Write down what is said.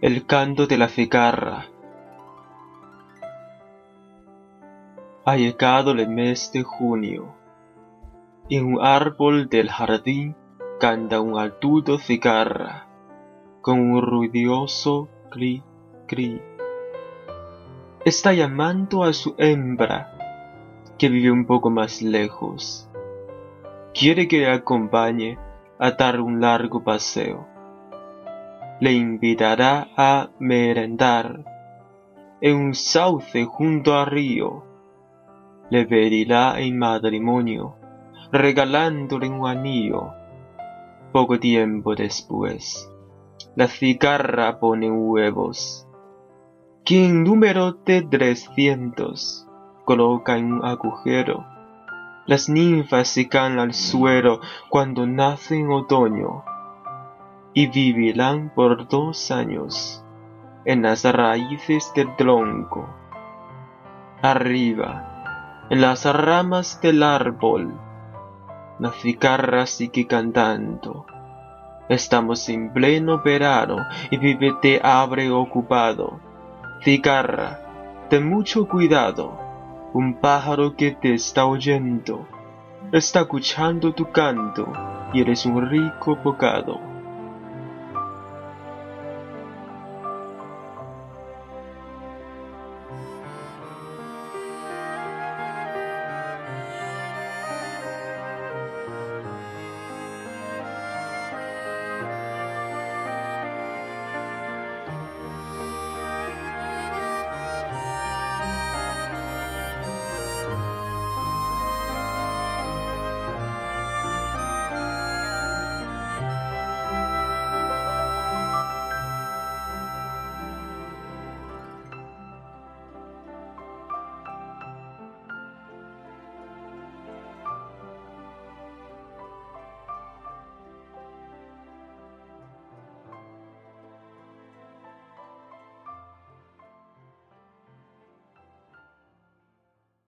El canto de la cigarra. Ha llegado el mes de junio. En un árbol del jardín canta un altudo cigarra con un ruidoso cri cri. Está llamando a su hembra que vive un poco más lejos. Quiere que le acompañe a dar un largo paseo le invitará a merendar en un sauce junto al río. Le pedirá en matrimonio, regalándole un anillo. Poco tiempo después, la cigarra pone huevos, que en número de trescientos coloca en un agujero. Las ninfas se caen al suelo cuando nace en otoño y vivirán por dos años en las raíces del tronco. Arriba, en las ramas del árbol, la cigarra sigue cantando. Estamos en pleno verano y vive te abre ocupado. Cigarra, ten mucho cuidado. Un pájaro que te está oyendo está escuchando tu canto y eres un rico bocado.